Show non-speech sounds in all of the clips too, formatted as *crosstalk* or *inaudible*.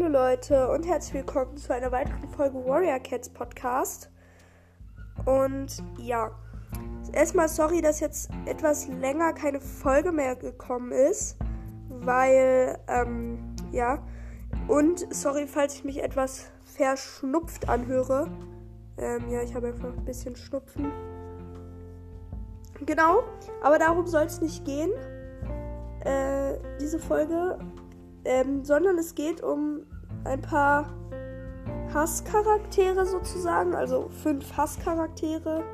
Hallo Leute und herzlich willkommen zu einer weiteren Folge Warrior Cats Podcast. Und ja, erstmal sorry, dass jetzt etwas länger keine Folge mehr gekommen ist, weil, ähm, ja, und sorry, falls ich mich etwas verschnupft anhöre. Ähm, ja, ich habe einfach ein bisschen Schnupfen. Genau, aber darum soll es nicht gehen, äh, diese Folge, ähm, sondern es geht um ein paar Hasscharaktere sozusagen, also fünf Hasscharaktere.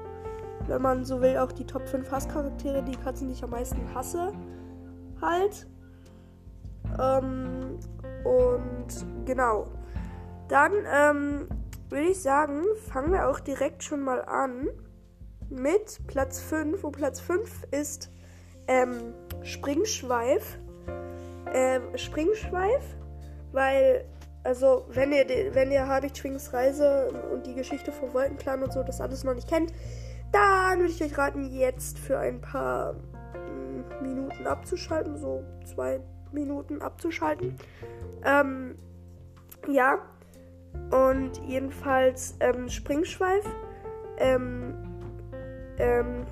Wenn man so will, auch die Top 5 Hasscharaktere, die Katzen, die ich am meisten hasse, halt. Ähm, und genau. Dann ähm, würde ich sagen, fangen wir auch direkt schon mal an mit Platz 5. Und Platz 5 ist ähm, Springschweif. Ähm, Springschweif, weil, also, wenn ihr, wenn ihr Habichtschwings Reise und die Geschichte vom Wolkenplan und so das alles noch nicht kennt, dann würde ich euch raten, jetzt für ein paar mm, Minuten abzuschalten, so zwei Minuten abzuschalten. Ähm, ja, und jedenfalls ähm, Springschweif. Ähm, ähm,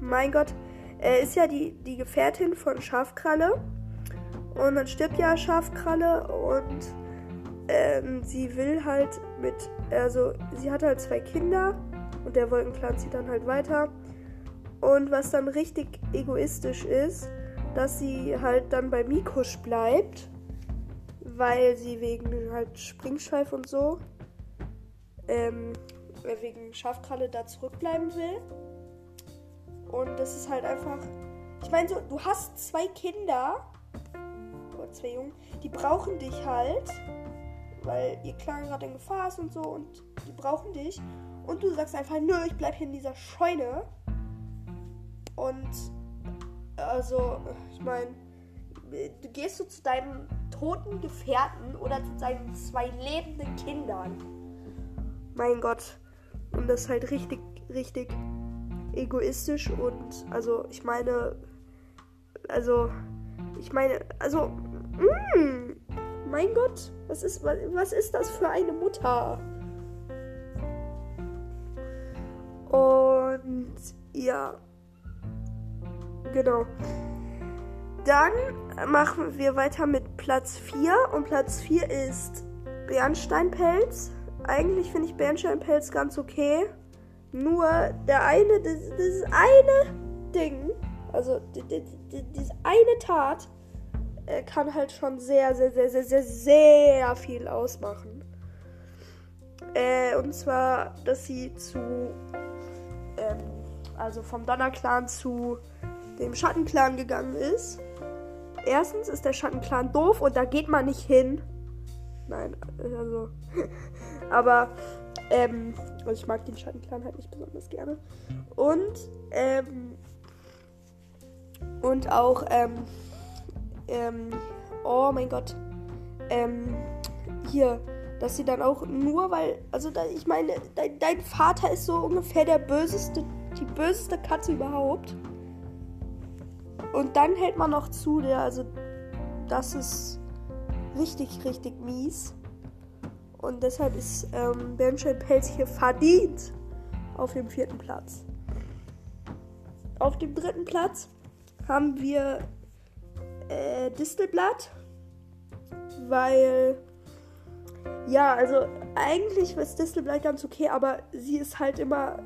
mein Gott, er ist ja die, die Gefährtin von Schafkralle. Und dann stirbt ja Schafkralle und ähm, sie will halt mit, also sie hat halt zwei Kinder und der Wolkenplan zieht dann halt weiter. Und was dann richtig egoistisch ist, dass sie halt dann bei Mikusch bleibt, weil sie wegen halt Springschweif und so, ähm, wegen Schafkralle da zurückbleiben will. Und das ist halt einfach. Ich meine, so, du hast zwei Kinder. Zwei Jungen. Die brauchen dich halt. Weil ihr Clan gerade in Gefahr ist und so. Und die brauchen dich. Und du sagst einfach, nö, ich bleib hier in dieser Scheune. Und. Also, ich meine. Du gehst so zu deinem toten Gefährten oder zu deinen zwei lebenden Kindern. Mein Gott. Und das ist halt richtig, richtig egoistisch und also ich meine, also ich meine, also, mm, mein Gott, was ist, was, ist das für eine Mutter? Und ja, genau. Dann machen wir weiter mit Platz 4 und Platz 4 ist Bernsteinpelz. Eigentlich finde ich Bernsteinpelz ganz okay. Nur der eine, das, das eine Ding, also die, die, diese eine Tat, kann halt schon sehr, sehr, sehr, sehr, sehr, sehr viel ausmachen. Äh, und zwar, dass sie zu, ähm, also vom Donnerclan zu dem Schattenclan gegangen ist. Erstens ist der Schattenclan doof und da geht man nicht hin. Nein, also. *laughs* aber ähm, also ich mag den Schattenclan halt nicht besonders gerne. Und, ähm, und auch, ähm, ähm, oh mein Gott, ähm, hier, dass sie dann auch nur, weil, also da, ich meine, dein, dein Vater ist so ungefähr der böseste, die böseste Katze überhaupt. Und dann hält man noch zu, der, also, das ist richtig, richtig mies. Und deshalb ist ähm, Bernstein Pelz hier verdient auf dem vierten Platz. Auf dem dritten Platz haben wir äh, Distelblatt, weil ja, also eigentlich ist Distelblatt ganz okay, aber sie ist halt immer,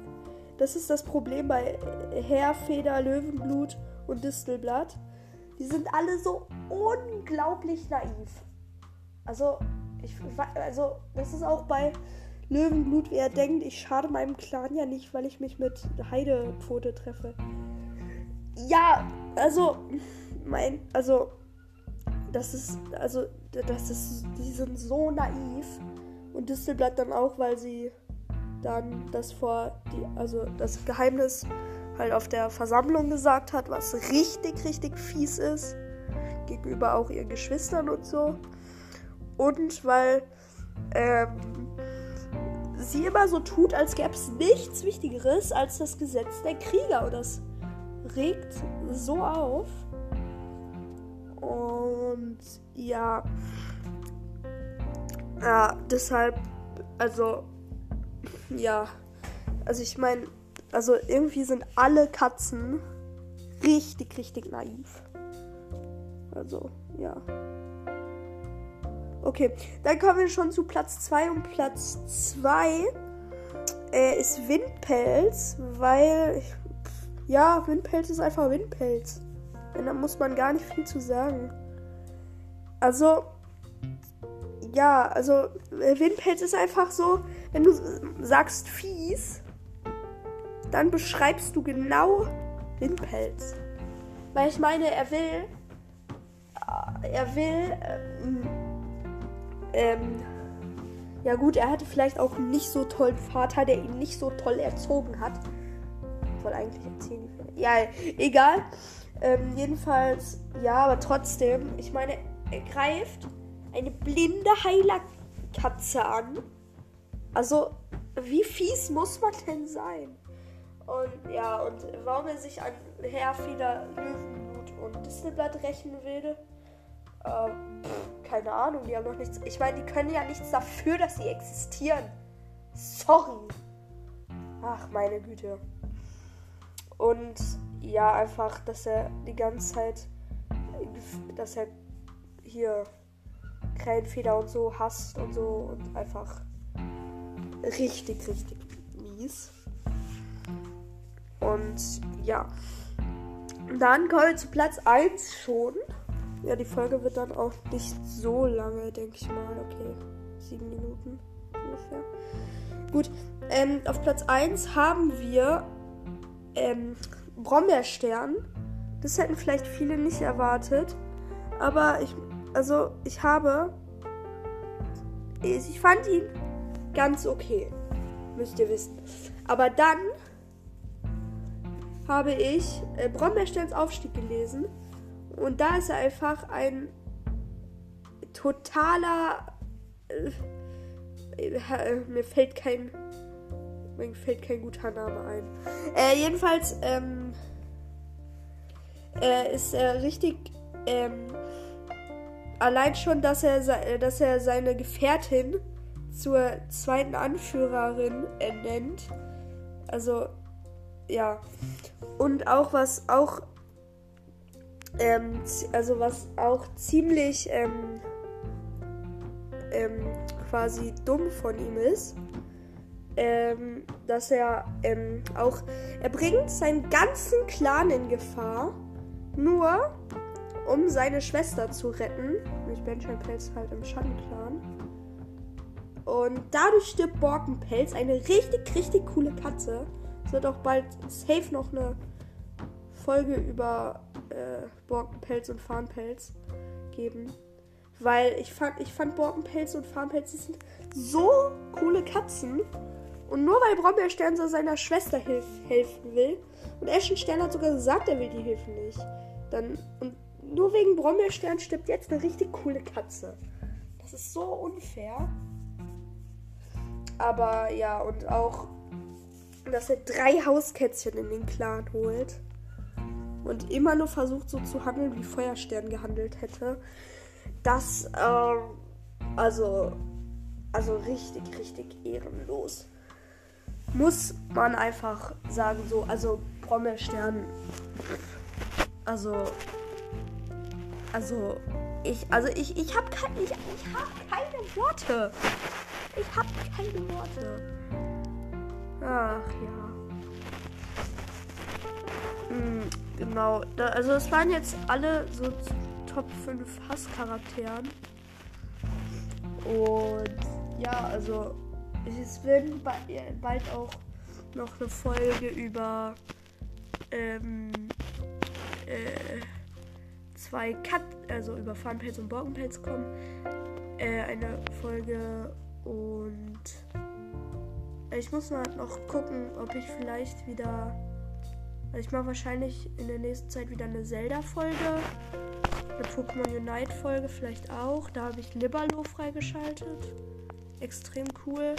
das ist das Problem bei Heerfeder, Löwenblut und Distelblatt. Die sind alle so unglaublich naiv. Also ich, also, das ist auch bei Löwenblut, wie er denkt, ich schade meinem Clan ja nicht, weil ich mich mit Heidepfote treffe. Ja, also, mein, also, das ist, also, das ist, die sind so naiv. Und Distelblatt dann auch, weil sie dann das vor, die, also das Geheimnis halt auf der Versammlung gesagt hat, was richtig, richtig fies ist. Gegenüber auch ihren Geschwistern und so und weil ähm, sie immer so tut, als gäbe es nichts Wichtigeres als das Gesetz der Krieger. Und das regt so auf. Und ja. Ja, deshalb, also, ja. Also ich meine, also irgendwie sind alle Katzen richtig, richtig naiv. Also, ja. Okay, dann kommen wir schon zu Platz 2 und Platz 2 äh, ist Windpelz, weil ja, Windpelz ist einfach Windpelz. Und da muss man gar nicht viel zu sagen. Also, ja, also äh, Windpelz ist einfach so, wenn du sagst fies, dann beschreibst du genau Windpelz. Weil ich meine, er will, äh, er will, ähm, ähm, ja gut, er hatte vielleicht auch nicht so tollen Vater, der ihn nicht so toll erzogen hat. Wollte eigentlich erzählen. Ja, egal. Ähm, jedenfalls, ja, aber trotzdem, ich meine, er greift eine blinde Heilerkatze an. Also, wie fies muss man denn sein? Und ja, und warum er sich an Herr vieler Löwenblut und Distelblatt rächen will, äh, pff, keine Ahnung, die haben noch nichts. Ich meine, die können ja nichts dafür, dass sie existieren. Sorry. Ach, meine Güte. Und ja, einfach, dass er die ganze Zeit, dass er hier Krähenfeder und so hasst und so und einfach richtig, richtig mies. Und ja. Dann kommen wir zu Platz 1 schon. Ja, die Folge wird dann auch nicht so lange, denke ich mal. Okay, sieben Minuten ungefähr. Gut, ähm, auf Platz 1 haben wir ähm, Brombeerstern. Das hätten vielleicht viele nicht erwartet. Aber ich, also ich habe, ich fand ihn ganz okay. Müsst ihr wissen. Aber dann habe ich äh, Brombeersterns Aufstieg gelesen. Und da ist er einfach ein totaler. Äh, äh, mir fällt kein. Mir fällt kein guter Name ein. Äh, jedenfalls ähm, äh, ist er richtig. Ähm, allein schon, dass er, dass er seine Gefährtin zur zweiten Anführerin ernennt. Also, ja. Und auch was auch ähm, also was auch ziemlich ähm, ähm, quasi dumm von ihm ist, ähm, dass er ähm, auch, er bringt seinen ganzen Clan in Gefahr, nur um seine Schwester zu retten, nämlich Benjamin Pelz halt im Schattenclan. Und dadurch stirbt Borkenpelz, eine richtig, richtig coole Katze. Es wird auch bald safe noch eine Folge über äh, Borkenpelz und Farnpelz geben. Weil ich fand, ich fand Borkenpelz und Farnpelz, die sind so coole Katzen. Und nur weil Brombeerstern so seiner Schwester hilf, helfen will. Und Eschenstern hat sogar gesagt, er will die Hilfe nicht. Dann, und nur wegen Brombeerstern stirbt jetzt eine richtig coole Katze. Das ist so unfair. Aber ja, und auch, dass er drei Hauskätzchen in den Clan holt und immer nur versucht so zu handeln, wie Feuerstern gehandelt hätte. Das, ähm, also, also richtig, richtig ehrenlos. Muss man einfach sagen, so, also Brommelstern, also, also, ich, also ich, ich habe kein, ich, ich hab keine Worte. Ich habe keine Worte. Ach ja. Hm, genau. Da, also es waren jetzt alle so Top 5 Hasscharakteren. Und ja, also es werden bald auch noch eine Folge über ähm, äh, zwei Cut, also über Farnpelz und Borkenpelz kommen. Äh, eine Folge und ich muss mal noch gucken, ob ich vielleicht wieder also ich mache wahrscheinlich in der nächsten Zeit wieder eine Zelda-Folge. Eine Pokémon Unite-Folge vielleicht auch. Da habe ich Libalo freigeschaltet. Extrem cool.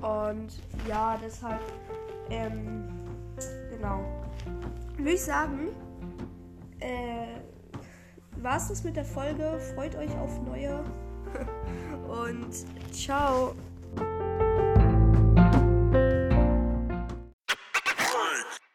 Und ja, deshalb, ähm, genau. Würde ich sagen, äh, war es das mit der Folge. Freut euch auf neue *laughs* Und ciao.